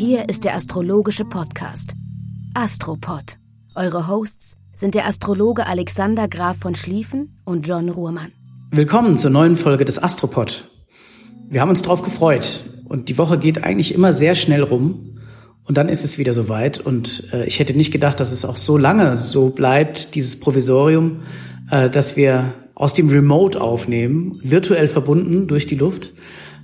Hier ist der astrologische Podcast Astropod. Eure Hosts sind der Astrologe Alexander Graf von Schlieffen und John Ruhrmann. Willkommen zur neuen Folge des Astropod. Wir haben uns drauf gefreut und die Woche geht eigentlich immer sehr schnell rum und dann ist es wieder soweit und äh, ich hätte nicht gedacht, dass es auch so lange so bleibt, dieses Provisorium, äh, dass wir aus dem Remote aufnehmen, virtuell verbunden durch die Luft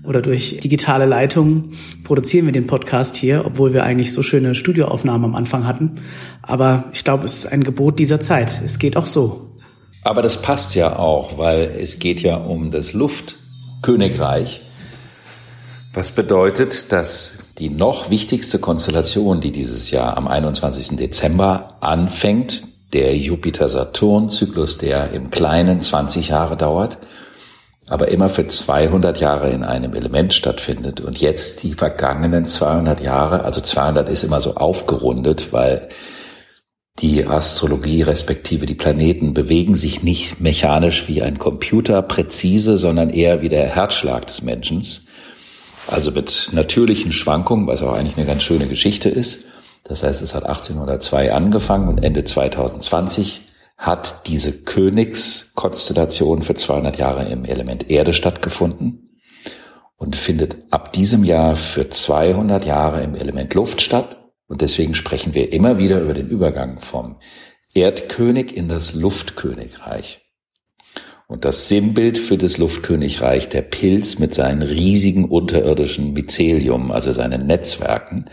oder durch digitale Leitungen produzieren wir den Podcast hier, obwohl wir eigentlich so schöne Studioaufnahmen am Anfang hatten. Aber ich glaube, es ist ein Gebot dieser Zeit. Es geht auch so. Aber das passt ja auch, weil es geht ja um das Luftkönigreich, was bedeutet, dass die noch wichtigste Konstellation, die dieses Jahr am 21. Dezember anfängt, der Jupiter-Saturn-Zyklus, der im Kleinen 20 Jahre dauert, aber immer für 200 Jahre in einem Element stattfindet und jetzt die vergangenen 200 Jahre, also 200 ist immer so aufgerundet, weil die Astrologie respektive die Planeten bewegen sich nicht mechanisch wie ein Computer präzise, sondern eher wie der Herzschlag des Menschen. Also mit natürlichen Schwankungen, was auch eigentlich eine ganz schöne Geschichte ist. Das heißt, es hat 1802 angefangen und Ende 2020 hat diese Königskonstellation für 200 Jahre im Element Erde stattgefunden und findet ab diesem Jahr für 200 Jahre im Element Luft statt. Und deswegen sprechen wir immer wieder über den Übergang vom Erdkönig in das Luftkönigreich. Und das Sinnbild für das Luftkönigreich, der Pilz mit seinen riesigen unterirdischen Mycelium, also seinen Netzwerken,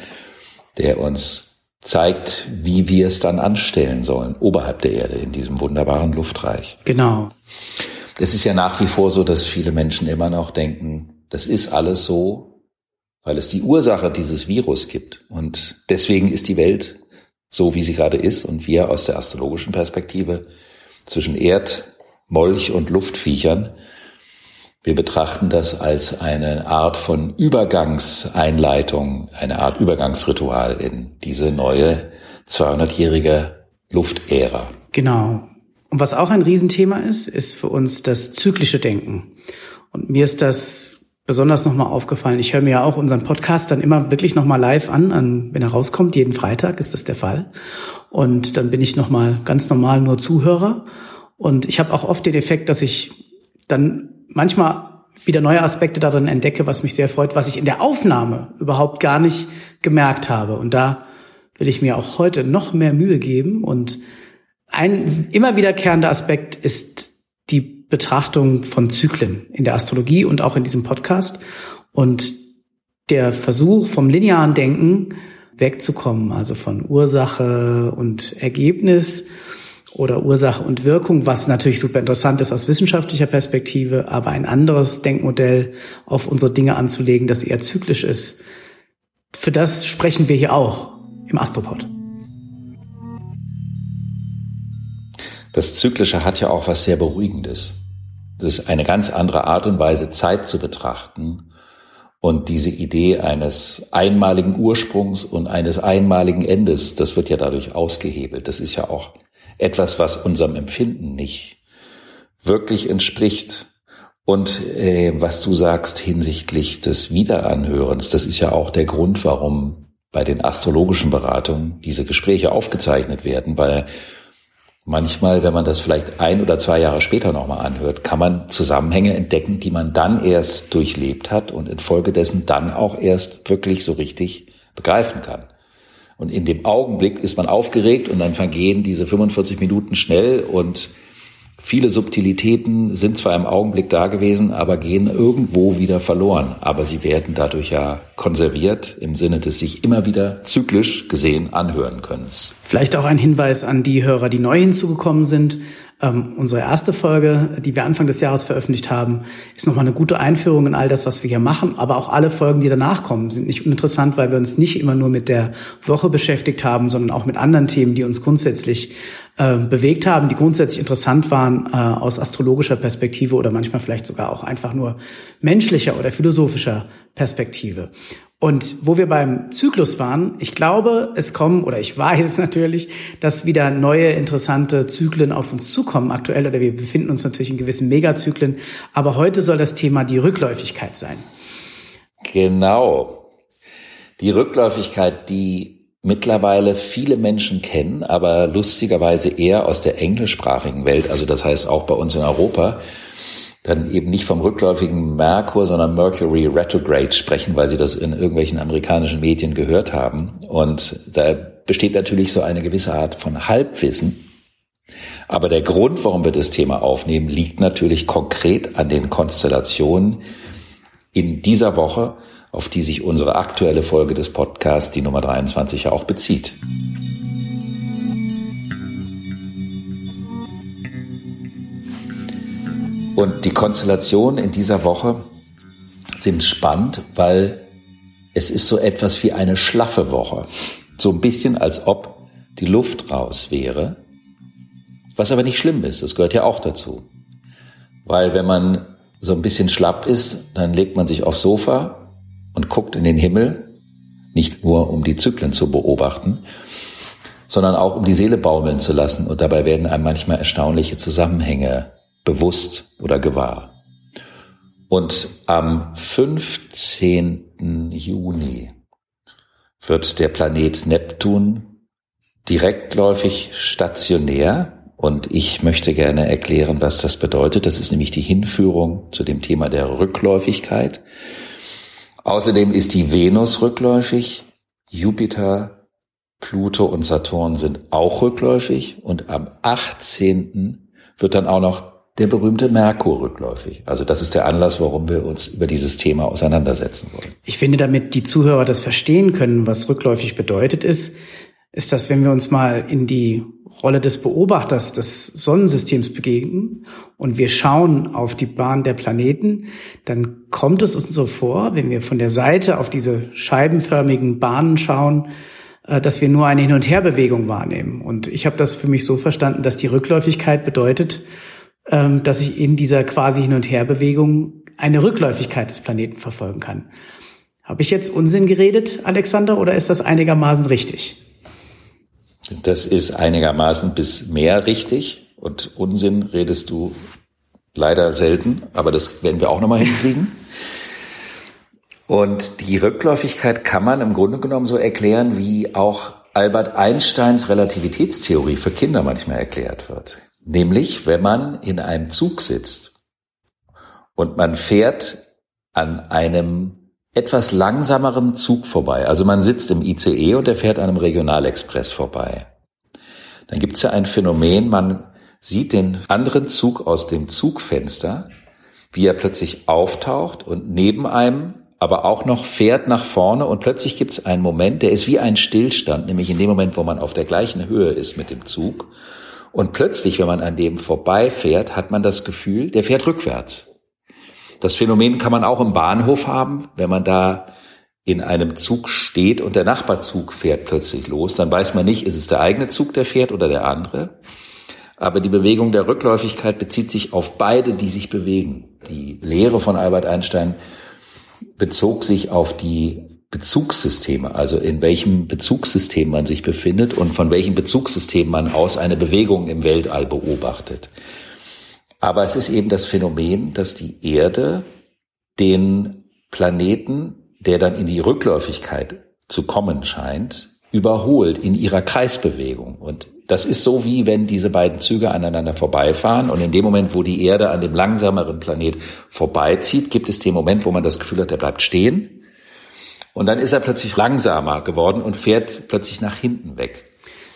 der uns zeigt, wie wir es dann anstellen sollen, oberhalb der Erde, in diesem wunderbaren Luftreich. Genau. Es ist ja nach wie vor so, dass viele Menschen immer noch denken, das ist alles so, weil es die Ursache dieses Virus gibt. Und deswegen ist die Welt so, wie sie gerade ist. Und wir aus der astrologischen Perspektive zwischen Erd, Molch und Luftviechern wir betrachten das als eine Art von Übergangseinleitung, eine Art Übergangsritual in diese neue 200-jährige Luftära. Genau. Und was auch ein Riesenthema ist, ist für uns das zyklische Denken. Und mir ist das besonders nochmal aufgefallen. Ich höre mir ja auch unseren Podcast dann immer wirklich nochmal live an, an, wenn er rauskommt. Jeden Freitag ist das der Fall. Und dann bin ich nochmal ganz normal nur Zuhörer. Und ich habe auch oft den Effekt, dass ich dann manchmal wieder neue Aspekte darin entdecke, was mich sehr freut, was ich in der Aufnahme überhaupt gar nicht gemerkt habe. Und da will ich mir auch heute noch mehr Mühe geben. Und ein immer wiederkehrender Aspekt ist die Betrachtung von Zyklen in der Astrologie und auch in diesem Podcast. Und der Versuch vom linearen Denken wegzukommen, also von Ursache und Ergebnis oder Ursache und Wirkung, was natürlich super interessant ist aus wissenschaftlicher Perspektive, aber ein anderes Denkmodell auf unsere Dinge anzulegen, das eher zyklisch ist. Für das sprechen wir hier auch im Astropod. Das Zyklische hat ja auch was sehr Beruhigendes. Das ist eine ganz andere Art und Weise, Zeit zu betrachten. Und diese Idee eines einmaligen Ursprungs und eines einmaligen Endes, das wird ja dadurch ausgehebelt. Das ist ja auch etwas, was unserem Empfinden nicht wirklich entspricht. Und äh, was du sagst hinsichtlich des Wiederanhörens, das ist ja auch der Grund, warum bei den astrologischen Beratungen diese Gespräche aufgezeichnet werden, weil manchmal, wenn man das vielleicht ein oder zwei Jahre später nochmal anhört, kann man Zusammenhänge entdecken, die man dann erst durchlebt hat und infolgedessen dann auch erst wirklich so richtig begreifen kann. Und in dem Augenblick ist man aufgeregt und dann vergehen diese 45 Minuten schnell und viele Subtilitäten sind zwar im Augenblick da gewesen, aber gehen irgendwo wieder verloren. Aber sie werden dadurch ja konserviert im Sinne des sich immer wieder zyklisch gesehen anhören können. Vielleicht auch ein Hinweis an die Hörer, die neu hinzugekommen sind. Ähm, unsere erste Folge, die wir Anfang des Jahres veröffentlicht haben, ist nochmal eine gute Einführung in all das, was wir hier machen. Aber auch alle Folgen, die danach kommen, sind nicht uninteressant, weil wir uns nicht immer nur mit der Woche beschäftigt haben, sondern auch mit anderen Themen, die uns grundsätzlich äh, bewegt haben, die grundsätzlich interessant waren äh, aus astrologischer Perspektive oder manchmal vielleicht sogar auch einfach nur menschlicher oder philosophischer Perspektive. Und wo wir beim Zyklus waren, ich glaube, es kommen, oder ich weiß natürlich, dass wieder neue interessante Zyklen auf uns zukommen aktuell, oder wir befinden uns natürlich in gewissen Megazyklen. Aber heute soll das Thema die Rückläufigkeit sein. Genau. Die Rückläufigkeit, die mittlerweile viele Menschen kennen, aber lustigerweise eher aus der englischsprachigen Welt, also das heißt auch bei uns in Europa, dann eben nicht vom rückläufigen Merkur, sondern Mercury Retrograde sprechen, weil sie das in irgendwelchen amerikanischen Medien gehört haben. Und da besteht natürlich so eine gewisse Art von Halbwissen. Aber der Grund, warum wir das Thema aufnehmen, liegt natürlich konkret an den Konstellationen in dieser Woche, auf die sich unsere aktuelle Folge des Podcasts, die Nummer 23, ja auch bezieht. Und die Konstellationen in dieser Woche sind spannend, weil es ist so etwas wie eine schlaffe Woche. So ein bisschen, als ob die Luft raus wäre. Was aber nicht schlimm ist, das gehört ja auch dazu. Weil wenn man so ein bisschen schlapp ist, dann legt man sich aufs Sofa und guckt in den Himmel, nicht nur um die Zyklen zu beobachten, sondern auch um die Seele baumeln zu lassen. Und dabei werden einem manchmal erstaunliche Zusammenhänge bewusst oder gewahr. Und am 15. Juni wird der Planet Neptun direktläufig stationär. Und ich möchte gerne erklären, was das bedeutet. Das ist nämlich die Hinführung zu dem Thema der Rückläufigkeit. Außerdem ist die Venus rückläufig. Jupiter, Pluto und Saturn sind auch rückläufig. Und am 18. wird dann auch noch der berühmte Merkur rückläufig. Also das ist der Anlass, warum wir uns über dieses Thema auseinandersetzen wollen. Ich finde, damit die Zuhörer das verstehen können, was rückläufig bedeutet ist, ist das, wenn wir uns mal in die Rolle des Beobachters des Sonnensystems begegnen und wir schauen auf die Bahn der Planeten, dann kommt es uns so vor, wenn wir von der Seite auf diese scheibenförmigen Bahnen schauen, äh, dass wir nur eine Hin- und Herbewegung wahrnehmen. Und ich habe das für mich so verstanden, dass die Rückläufigkeit bedeutet, ähm, dass ich in dieser quasi Hin- und Herbewegung eine Rückläufigkeit des Planeten verfolgen kann. Habe ich jetzt Unsinn geredet, Alexander, oder ist das einigermaßen richtig? Das ist einigermaßen bis mehr richtig und Unsinn redest du leider selten, aber das werden wir auch nochmal hinkriegen. Und die Rückläufigkeit kann man im Grunde genommen so erklären, wie auch Albert Einsteins Relativitätstheorie für Kinder manchmal erklärt wird. Nämlich, wenn man in einem Zug sitzt und man fährt an einem etwas langsameren Zug vorbei. Also man sitzt im ICE und der fährt an einem Regionalexpress vorbei. Dann gibt es ja ein Phänomen, man sieht den anderen Zug aus dem Zugfenster, wie er plötzlich auftaucht und neben einem aber auch noch fährt nach vorne und plötzlich gibt es einen Moment, der ist wie ein Stillstand, nämlich in dem Moment, wo man auf der gleichen Höhe ist mit dem Zug und plötzlich, wenn man an dem vorbeifährt, hat man das Gefühl, der fährt rückwärts. Das Phänomen kann man auch im Bahnhof haben, wenn man da in einem Zug steht und der Nachbarzug fährt plötzlich los, dann weiß man nicht, ist es der eigene Zug, der fährt oder der andere. Aber die Bewegung der Rückläufigkeit bezieht sich auf beide, die sich bewegen. Die Lehre von Albert Einstein bezog sich auf die Bezugssysteme, also in welchem Bezugssystem man sich befindet und von welchem Bezugssystem man aus eine Bewegung im Weltall beobachtet. Aber es ist eben das Phänomen, dass die Erde den Planeten, der dann in die Rückläufigkeit zu kommen scheint, überholt in ihrer Kreisbewegung. Und das ist so wie wenn diese beiden Züge aneinander vorbeifahren und in dem Moment, wo die Erde an dem langsameren Planet vorbeizieht, gibt es den Moment, wo man das Gefühl hat, er bleibt stehen und dann ist er plötzlich langsamer geworden und fährt plötzlich nach hinten weg.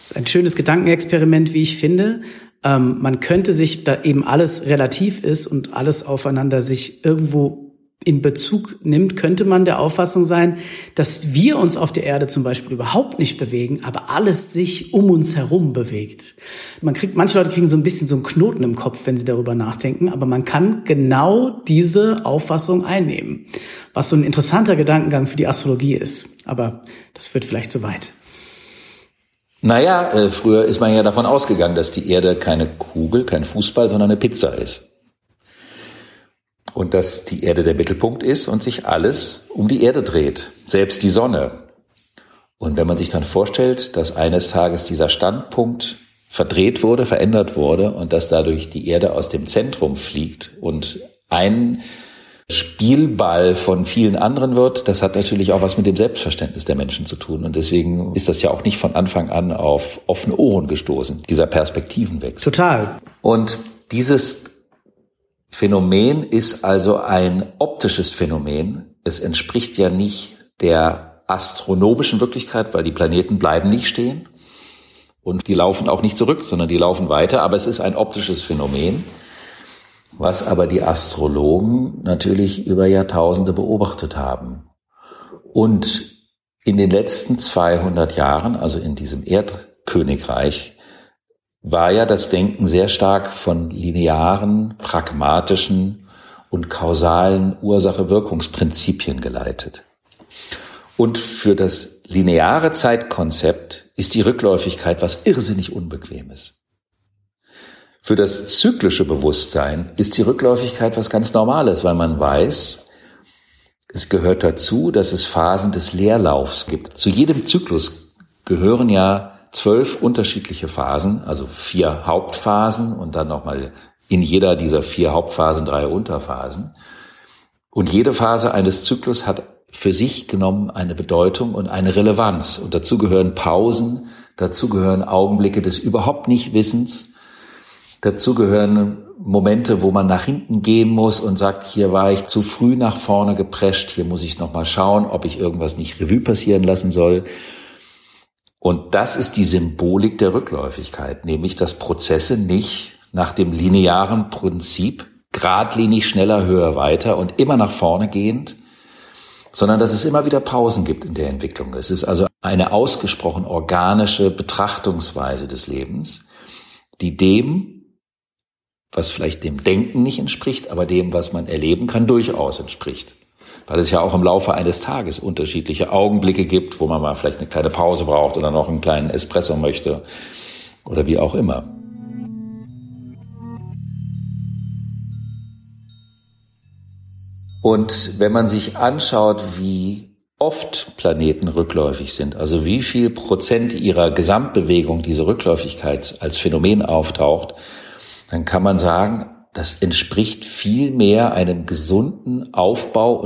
Das ist ein schönes Gedankenexperiment, wie ich finde. Ähm, man könnte sich, da eben alles relativ ist und alles aufeinander sich irgendwo in Bezug nimmt, könnte man der Auffassung sein, dass wir uns auf der Erde zum Beispiel überhaupt nicht bewegen, aber alles sich um uns herum bewegt. Man kriegt, manche Leute kriegen so ein bisschen so einen Knoten im Kopf, wenn sie darüber nachdenken, aber man kann genau diese Auffassung einnehmen, was so ein interessanter Gedankengang für die Astrologie ist. Aber das führt vielleicht zu weit. Naja, äh, früher ist man ja davon ausgegangen, dass die Erde keine Kugel, kein Fußball, sondern eine Pizza ist und dass die Erde der Mittelpunkt ist und sich alles um die Erde dreht, selbst die Sonne. Und wenn man sich dann vorstellt, dass eines Tages dieser Standpunkt verdreht wurde, verändert wurde und dass dadurch die Erde aus dem Zentrum fliegt und ein Spielball von vielen anderen wird, das hat natürlich auch was mit dem Selbstverständnis der Menschen zu tun. Und deswegen ist das ja auch nicht von Anfang an auf offene Ohren gestoßen, dieser Perspektivenwechsel. Total. Und dieses Phänomen ist also ein optisches Phänomen. Es entspricht ja nicht der astronomischen Wirklichkeit, weil die Planeten bleiben nicht stehen und die laufen auch nicht zurück, sondern die laufen weiter. Aber es ist ein optisches Phänomen, was aber die Astrologen natürlich über Jahrtausende beobachtet haben. Und in den letzten 200 Jahren, also in diesem Erdkönigreich, war ja das Denken sehr stark von linearen, pragmatischen und kausalen Ursache-Wirkungsprinzipien geleitet. Und für das lineare Zeitkonzept ist die Rückläufigkeit was irrsinnig Unbequemes. Für das zyklische Bewusstsein ist die Rückläufigkeit was ganz Normales, weil man weiß, es gehört dazu, dass es Phasen des Leerlaufs gibt. Zu jedem Zyklus gehören ja zwölf unterschiedliche Phasen, also vier Hauptphasen und dann nochmal in jeder dieser vier Hauptphasen drei Unterphasen. Und jede Phase eines Zyklus hat für sich genommen eine Bedeutung und eine Relevanz. Und dazu gehören Pausen, dazu gehören Augenblicke des überhaupt nicht Wissens, dazu gehören Momente, wo man nach hinten gehen muss und sagt, hier war ich zu früh nach vorne geprescht, hier muss ich nochmal schauen, ob ich irgendwas nicht Revue passieren lassen soll. Und das ist die Symbolik der Rückläufigkeit, nämlich dass Prozesse nicht nach dem linearen Prinzip geradlinig schneller, höher, weiter und immer nach vorne gehend, sondern dass es immer wieder Pausen gibt in der Entwicklung. Es ist also eine ausgesprochen organische Betrachtungsweise des Lebens, die dem, was vielleicht dem Denken nicht entspricht, aber dem, was man erleben kann, durchaus entspricht weil es ja auch im Laufe eines Tages unterschiedliche Augenblicke gibt, wo man mal vielleicht eine kleine Pause braucht oder noch einen kleinen Espresso möchte oder wie auch immer. Und wenn man sich anschaut, wie oft Planeten rückläufig sind, also wie viel Prozent ihrer Gesamtbewegung diese Rückläufigkeit als Phänomen auftaucht, dann kann man sagen, das entspricht viel mehr einem gesunden Aufbau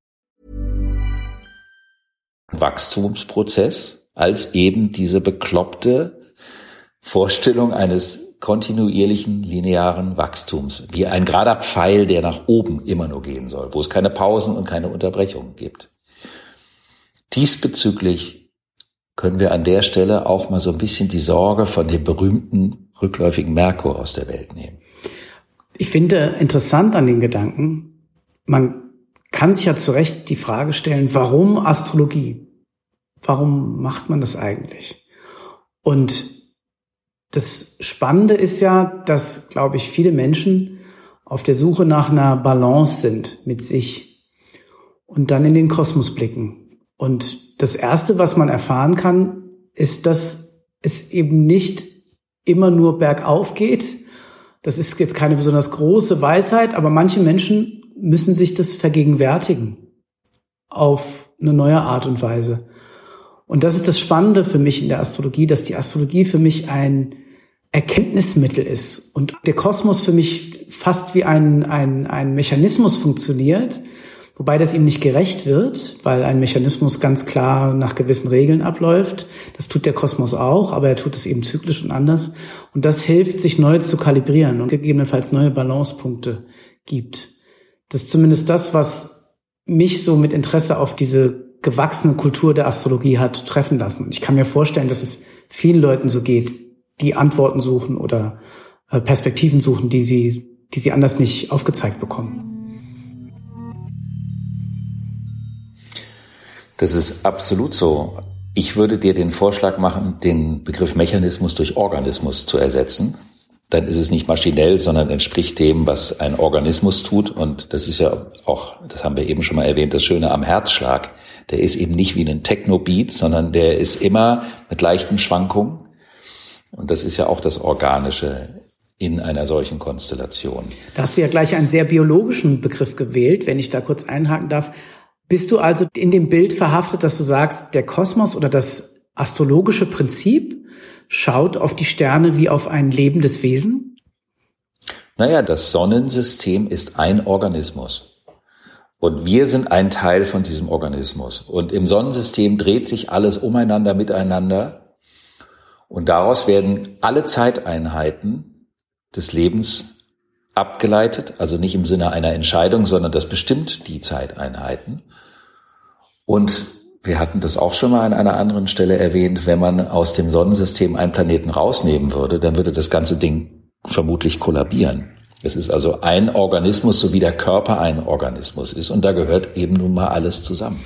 Wachstumsprozess als eben diese bekloppte Vorstellung eines kontinuierlichen linearen Wachstums, wie ein gerader Pfeil, der nach oben immer nur gehen soll, wo es keine Pausen und keine Unterbrechungen gibt. Diesbezüglich können wir an der Stelle auch mal so ein bisschen die Sorge von dem berühmten rückläufigen Merkur aus der Welt nehmen. Ich finde interessant an den Gedanken, man kann sich ja zu Recht die Frage stellen, warum Astrologie? Warum macht man das eigentlich? Und das Spannende ist ja, dass, glaube ich, viele Menschen auf der Suche nach einer Balance sind mit sich und dann in den Kosmos blicken. Und das Erste, was man erfahren kann, ist, dass es eben nicht immer nur bergauf geht. Das ist jetzt keine besonders große Weisheit, aber manche Menschen müssen sich das vergegenwärtigen auf eine neue Art und Weise. Und das ist das Spannende für mich in der Astrologie, dass die Astrologie für mich ein, Erkenntnismittel ist und der Kosmos für mich fast wie ein, ein, ein Mechanismus funktioniert, wobei das ihm nicht gerecht wird, weil ein Mechanismus ganz klar nach gewissen Regeln abläuft. Das tut der Kosmos auch, aber er tut es eben zyklisch und anders. Und das hilft, sich neu zu kalibrieren und gegebenenfalls neue Balancepunkte gibt. Das ist zumindest das, was mich so mit Interesse auf diese gewachsene Kultur der Astrologie hat treffen lassen. Und ich kann mir vorstellen, dass es vielen Leuten so geht, die Antworten suchen oder äh, Perspektiven suchen, die sie, die sie anders nicht aufgezeigt bekommen. Das ist absolut so. Ich würde dir den Vorschlag machen, den Begriff Mechanismus durch Organismus zu ersetzen. Dann ist es nicht maschinell, sondern entspricht dem, was ein Organismus tut. Und das ist ja auch, das haben wir eben schon mal erwähnt, das Schöne am Herzschlag. Der ist eben nicht wie ein Technobeat, sondern der ist immer mit leichten Schwankungen. Und das ist ja auch das Organische in einer solchen Konstellation. Da hast du ja gleich einen sehr biologischen Begriff gewählt, wenn ich da kurz einhaken darf. Bist du also in dem Bild verhaftet, dass du sagst, der Kosmos oder das astrologische Prinzip schaut auf die Sterne wie auf ein lebendes Wesen? Naja, das Sonnensystem ist ein Organismus. Und wir sind ein Teil von diesem Organismus. Und im Sonnensystem dreht sich alles umeinander, miteinander. Und daraus werden alle Zeiteinheiten des Lebens abgeleitet, also nicht im Sinne einer Entscheidung, sondern das bestimmt die Zeiteinheiten. Und wir hatten das auch schon mal an einer anderen Stelle erwähnt, wenn man aus dem Sonnensystem einen Planeten rausnehmen würde, dann würde das ganze Ding vermutlich kollabieren. Es ist also ein Organismus, so wie der Körper ein Organismus ist. Und da gehört eben nun mal alles zusammen.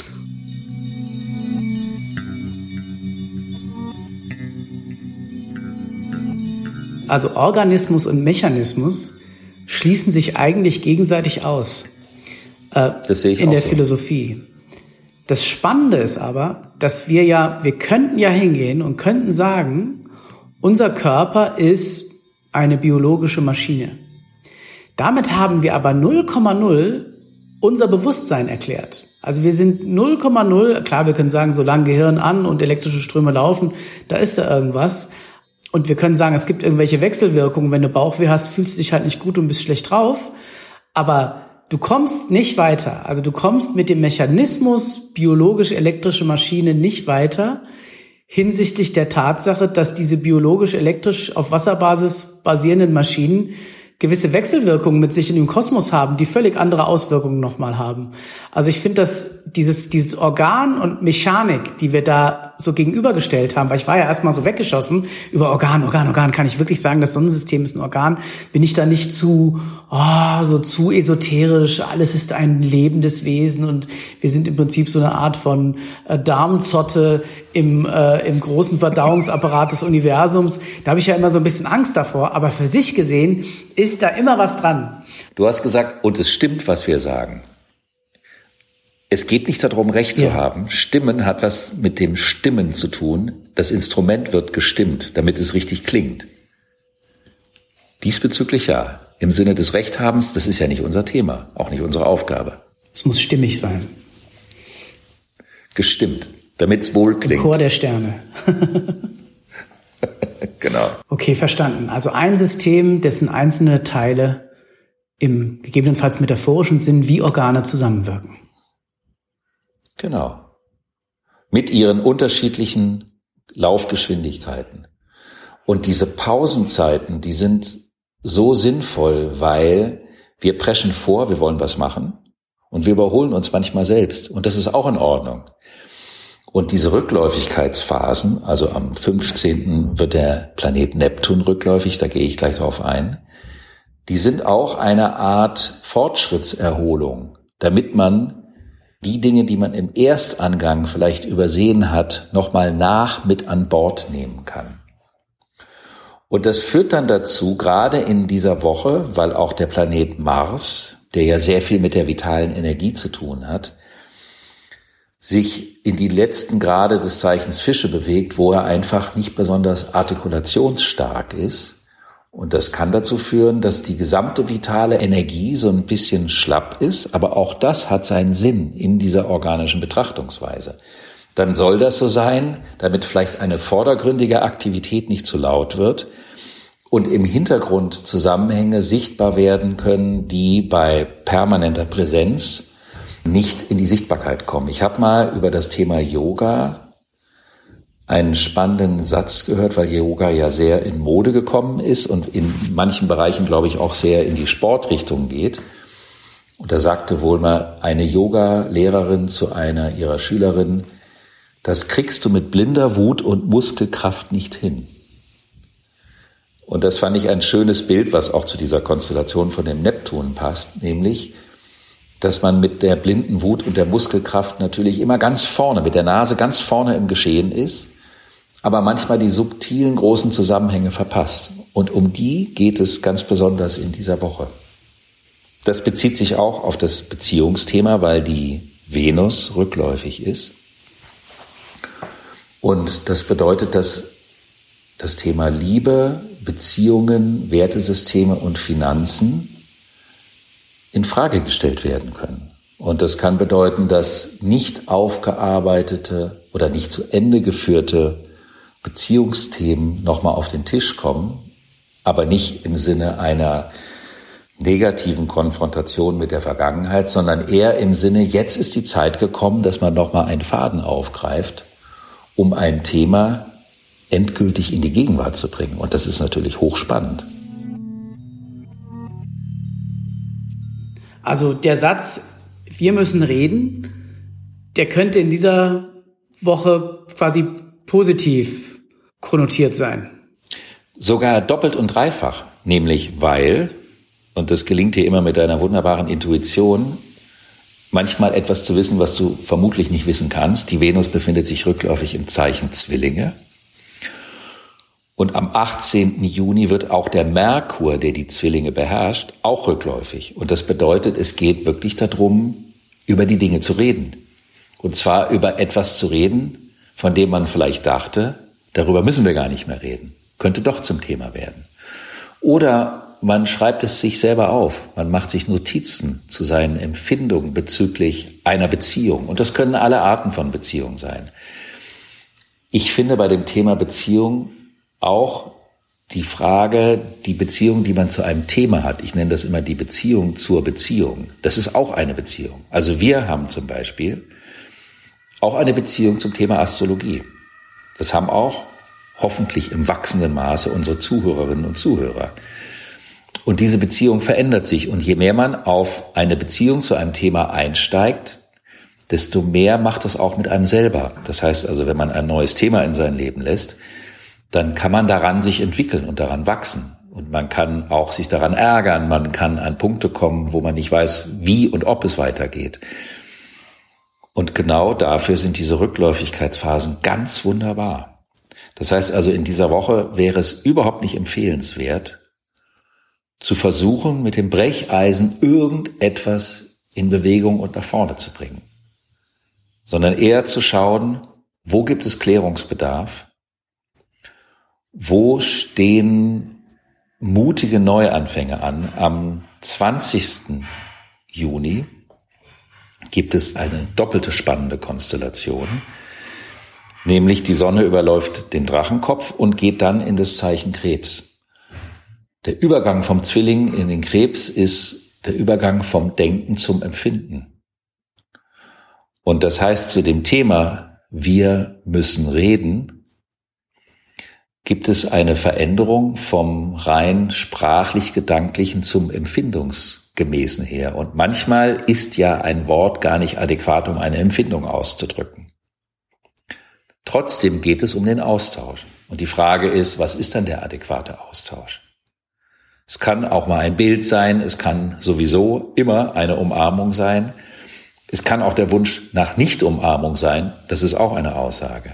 Also Organismus und Mechanismus schließen sich eigentlich gegenseitig aus. Äh, das sehe ich in der so. Philosophie. Das Spannende ist aber, dass wir ja, wir könnten ja hingehen und könnten sagen, unser Körper ist eine biologische Maschine. Damit haben wir aber 0,0 unser Bewusstsein erklärt. Also wir sind 0,0, klar, wir können sagen, solange Gehirn an und elektrische Ströme laufen, da ist da irgendwas. Und wir können sagen, es gibt irgendwelche Wechselwirkungen. Wenn du Bauchweh hast, fühlst du dich halt nicht gut und bist schlecht drauf. Aber du kommst nicht weiter. Also du kommst mit dem Mechanismus biologisch-elektrische Maschine nicht weiter hinsichtlich der Tatsache, dass diese biologisch-elektrisch auf Wasserbasis basierenden Maschinen gewisse Wechselwirkungen mit sich in dem Kosmos haben, die völlig andere Auswirkungen nochmal haben. Also ich finde, dass dieses, dieses Organ und Mechanik, die wir da so gegenübergestellt haben, weil ich war ja erstmal so weggeschossen über Organ, Organ, Organ, kann ich wirklich sagen, das Sonnensystem ist ein Organ? Bin ich da nicht zu, oh, so zu esoterisch, alles ist ein lebendes Wesen und wir sind im Prinzip so eine Art von äh, Darmzotte im, äh, im großen Verdauungsapparat des Universums. Da habe ich ja immer so ein bisschen Angst davor, aber für sich gesehen ist da immer was dran. Du hast gesagt, und es stimmt, was wir sagen. Es geht nicht darum, Recht ja. zu haben. Stimmen hat was mit dem Stimmen zu tun. Das Instrument wird gestimmt, damit es richtig klingt. Diesbezüglich ja. Im Sinne des Rechthabens, das ist ja nicht unser Thema, auch nicht unsere Aufgabe. Es muss stimmig sein. Gestimmt, damit es wohl klingt. Chor der Sterne. genau. Okay, verstanden. Also ein System, dessen einzelne Teile im gegebenenfalls metaphorischen Sinn wie Organe zusammenwirken. Genau. Mit ihren unterschiedlichen Laufgeschwindigkeiten. Und diese Pausenzeiten, die sind so sinnvoll, weil wir preschen vor, wir wollen was machen und wir überholen uns manchmal selbst. Und das ist auch in Ordnung. Und diese Rückläufigkeitsphasen, also am 15. wird der Planet Neptun rückläufig, da gehe ich gleich drauf ein, die sind auch eine Art Fortschrittserholung, damit man die Dinge, die man im Erstangang vielleicht übersehen hat, nochmal nach mit an Bord nehmen kann. Und das führt dann dazu, gerade in dieser Woche, weil auch der Planet Mars, der ja sehr viel mit der vitalen Energie zu tun hat, sich in die letzten Grade des Zeichens Fische bewegt, wo er einfach nicht besonders artikulationsstark ist. Und das kann dazu führen, dass die gesamte vitale Energie so ein bisschen schlapp ist, aber auch das hat seinen Sinn in dieser organischen Betrachtungsweise. Dann soll das so sein, damit vielleicht eine vordergründige Aktivität nicht zu laut wird, und im Hintergrund Zusammenhänge sichtbar werden können, die bei permanenter Präsenz nicht in die Sichtbarkeit kommen. Ich habe mal über das Thema Yoga einen spannenden Satz gehört, weil Yoga ja sehr in Mode gekommen ist und in manchen Bereichen, glaube ich, auch sehr in die Sportrichtung geht. Und da sagte wohl mal eine Yoga-Lehrerin zu einer ihrer Schülerinnen, das kriegst du mit blinder Wut und Muskelkraft nicht hin. Und das fand ich ein schönes Bild, was auch zu dieser Konstellation von dem Neptun passt, nämlich, dass man mit der blinden Wut und der Muskelkraft natürlich immer ganz vorne, mit der Nase ganz vorne im Geschehen ist, aber manchmal die subtilen großen Zusammenhänge verpasst. Und um die geht es ganz besonders in dieser Woche. Das bezieht sich auch auf das Beziehungsthema, weil die Venus rückläufig ist. Und das bedeutet, dass das Thema Liebe, Beziehungen, Wertesysteme und Finanzen in Frage gestellt werden können. Und das kann bedeuten, dass nicht aufgearbeitete oder nicht zu Ende geführte Beziehungsthemen nochmal auf den Tisch kommen, aber nicht im Sinne einer negativen Konfrontation mit der Vergangenheit, sondern eher im Sinne, jetzt ist die Zeit gekommen, dass man nochmal einen Faden aufgreift um ein Thema endgültig in die Gegenwart zu bringen. Und das ist natürlich hochspannend. Also der Satz, wir müssen reden, der könnte in dieser Woche quasi positiv konnotiert sein. Sogar doppelt und dreifach, nämlich weil, und das gelingt dir immer mit deiner wunderbaren Intuition, manchmal etwas zu wissen, was du vermutlich nicht wissen kannst. Die Venus befindet sich rückläufig im Zeichen Zwillinge. Und am 18. Juni wird auch der Merkur, der die Zwillinge beherrscht, auch rückläufig. Und das bedeutet, es geht wirklich darum, über die Dinge zu reden. Und zwar über etwas zu reden, von dem man vielleicht dachte, darüber müssen wir gar nicht mehr reden. Könnte doch zum Thema werden. Oder man schreibt es sich selber auf. Man macht sich Notizen zu seinen Empfindungen bezüglich einer Beziehung. Und das können alle Arten von Beziehungen sein. Ich finde bei dem Thema Beziehung auch die Frage, die Beziehung, die man zu einem Thema hat. Ich nenne das immer die Beziehung zur Beziehung. Das ist auch eine Beziehung. Also wir haben zum Beispiel auch eine Beziehung zum Thema Astrologie. Das haben auch hoffentlich im wachsenden Maße unsere Zuhörerinnen und Zuhörer. Und diese Beziehung verändert sich. Und je mehr man auf eine Beziehung zu einem Thema einsteigt, desto mehr macht das auch mit einem selber. Das heißt also, wenn man ein neues Thema in sein Leben lässt, dann kann man daran sich entwickeln und daran wachsen. Und man kann auch sich daran ärgern. Man kann an Punkte kommen, wo man nicht weiß, wie und ob es weitergeht. Und genau dafür sind diese Rückläufigkeitsphasen ganz wunderbar. Das heißt also, in dieser Woche wäre es überhaupt nicht empfehlenswert, zu versuchen, mit dem Brecheisen irgendetwas in Bewegung und nach vorne zu bringen, sondern eher zu schauen, wo gibt es Klärungsbedarf, wo stehen mutige Neuanfänge an. Am 20. Juni gibt es eine doppelte spannende Konstellation, nämlich die Sonne überläuft den Drachenkopf und geht dann in das Zeichen Krebs. Der Übergang vom Zwilling in den Krebs ist der Übergang vom Denken zum Empfinden. Und das heißt zu dem Thema, wir müssen reden, gibt es eine Veränderung vom rein sprachlich-gedanklichen zum Empfindungsgemäßen her. Und manchmal ist ja ein Wort gar nicht adäquat, um eine Empfindung auszudrücken. Trotzdem geht es um den Austausch. Und die Frage ist, was ist dann der adäquate Austausch? Es kann auch mal ein Bild sein, es kann sowieso immer eine Umarmung sein. Es kann auch der Wunsch nach Nicht-Umarmung sein, das ist auch eine Aussage.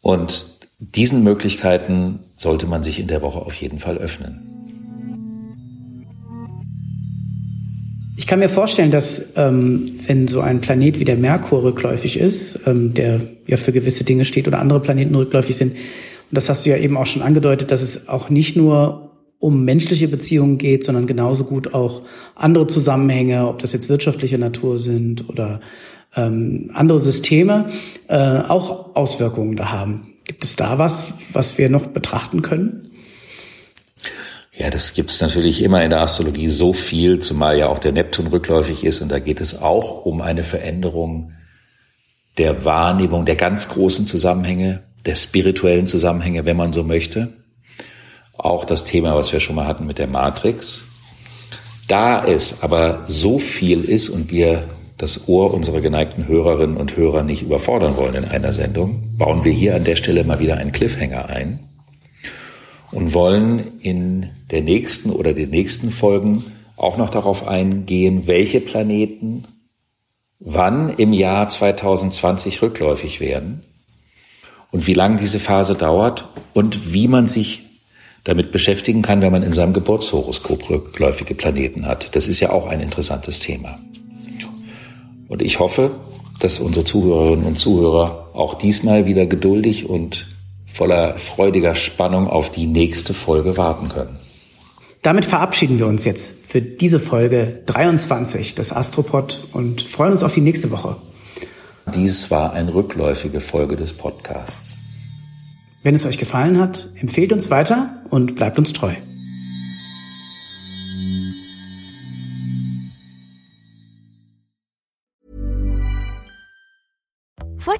Und diesen Möglichkeiten sollte man sich in der Woche auf jeden Fall öffnen. Ich kann mir vorstellen, dass ähm, wenn so ein Planet wie der Merkur rückläufig ist, ähm, der ja für gewisse Dinge steht oder andere Planeten rückläufig sind, und das hast du ja eben auch schon angedeutet, dass es auch nicht nur um menschliche Beziehungen geht, sondern genauso gut auch andere Zusammenhänge, ob das jetzt wirtschaftliche Natur sind oder ähm, andere Systeme, äh, auch Auswirkungen da haben. Gibt es da was, was wir noch betrachten können? Ja, das gibt's natürlich immer in der Astrologie so viel, zumal ja auch der Neptun rückläufig ist. Und da geht es auch um eine Veränderung der Wahrnehmung der ganz großen Zusammenhänge, der spirituellen Zusammenhänge, wenn man so möchte. Auch das Thema, was wir schon mal hatten mit der Matrix. Da es aber so viel ist und wir das Ohr unserer geneigten Hörerinnen und Hörer nicht überfordern wollen in einer Sendung, bauen wir hier an der Stelle mal wieder einen Cliffhanger ein und wollen in der nächsten oder den nächsten Folgen auch noch darauf eingehen, welche Planeten wann im Jahr 2020 rückläufig werden und wie lange diese Phase dauert und wie man sich damit beschäftigen kann, wenn man in seinem Geburtshoroskop rückläufige Planeten hat. Das ist ja auch ein interessantes Thema. Und ich hoffe, dass unsere Zuhörerinnen und Zuhörer auch diesmal wieder geduldig und voller freudiger Spannung auf die nächste Folge warten können. Damit verabschieden wir uns jetzt für diese Folge 23 des Astropod und freuen uns auf die nächste Woche. Dies war eine rückläufige Folge des Podcasts. Wenn es euch gefallen hat, empfehlt uns weiter und bleibt uns treu.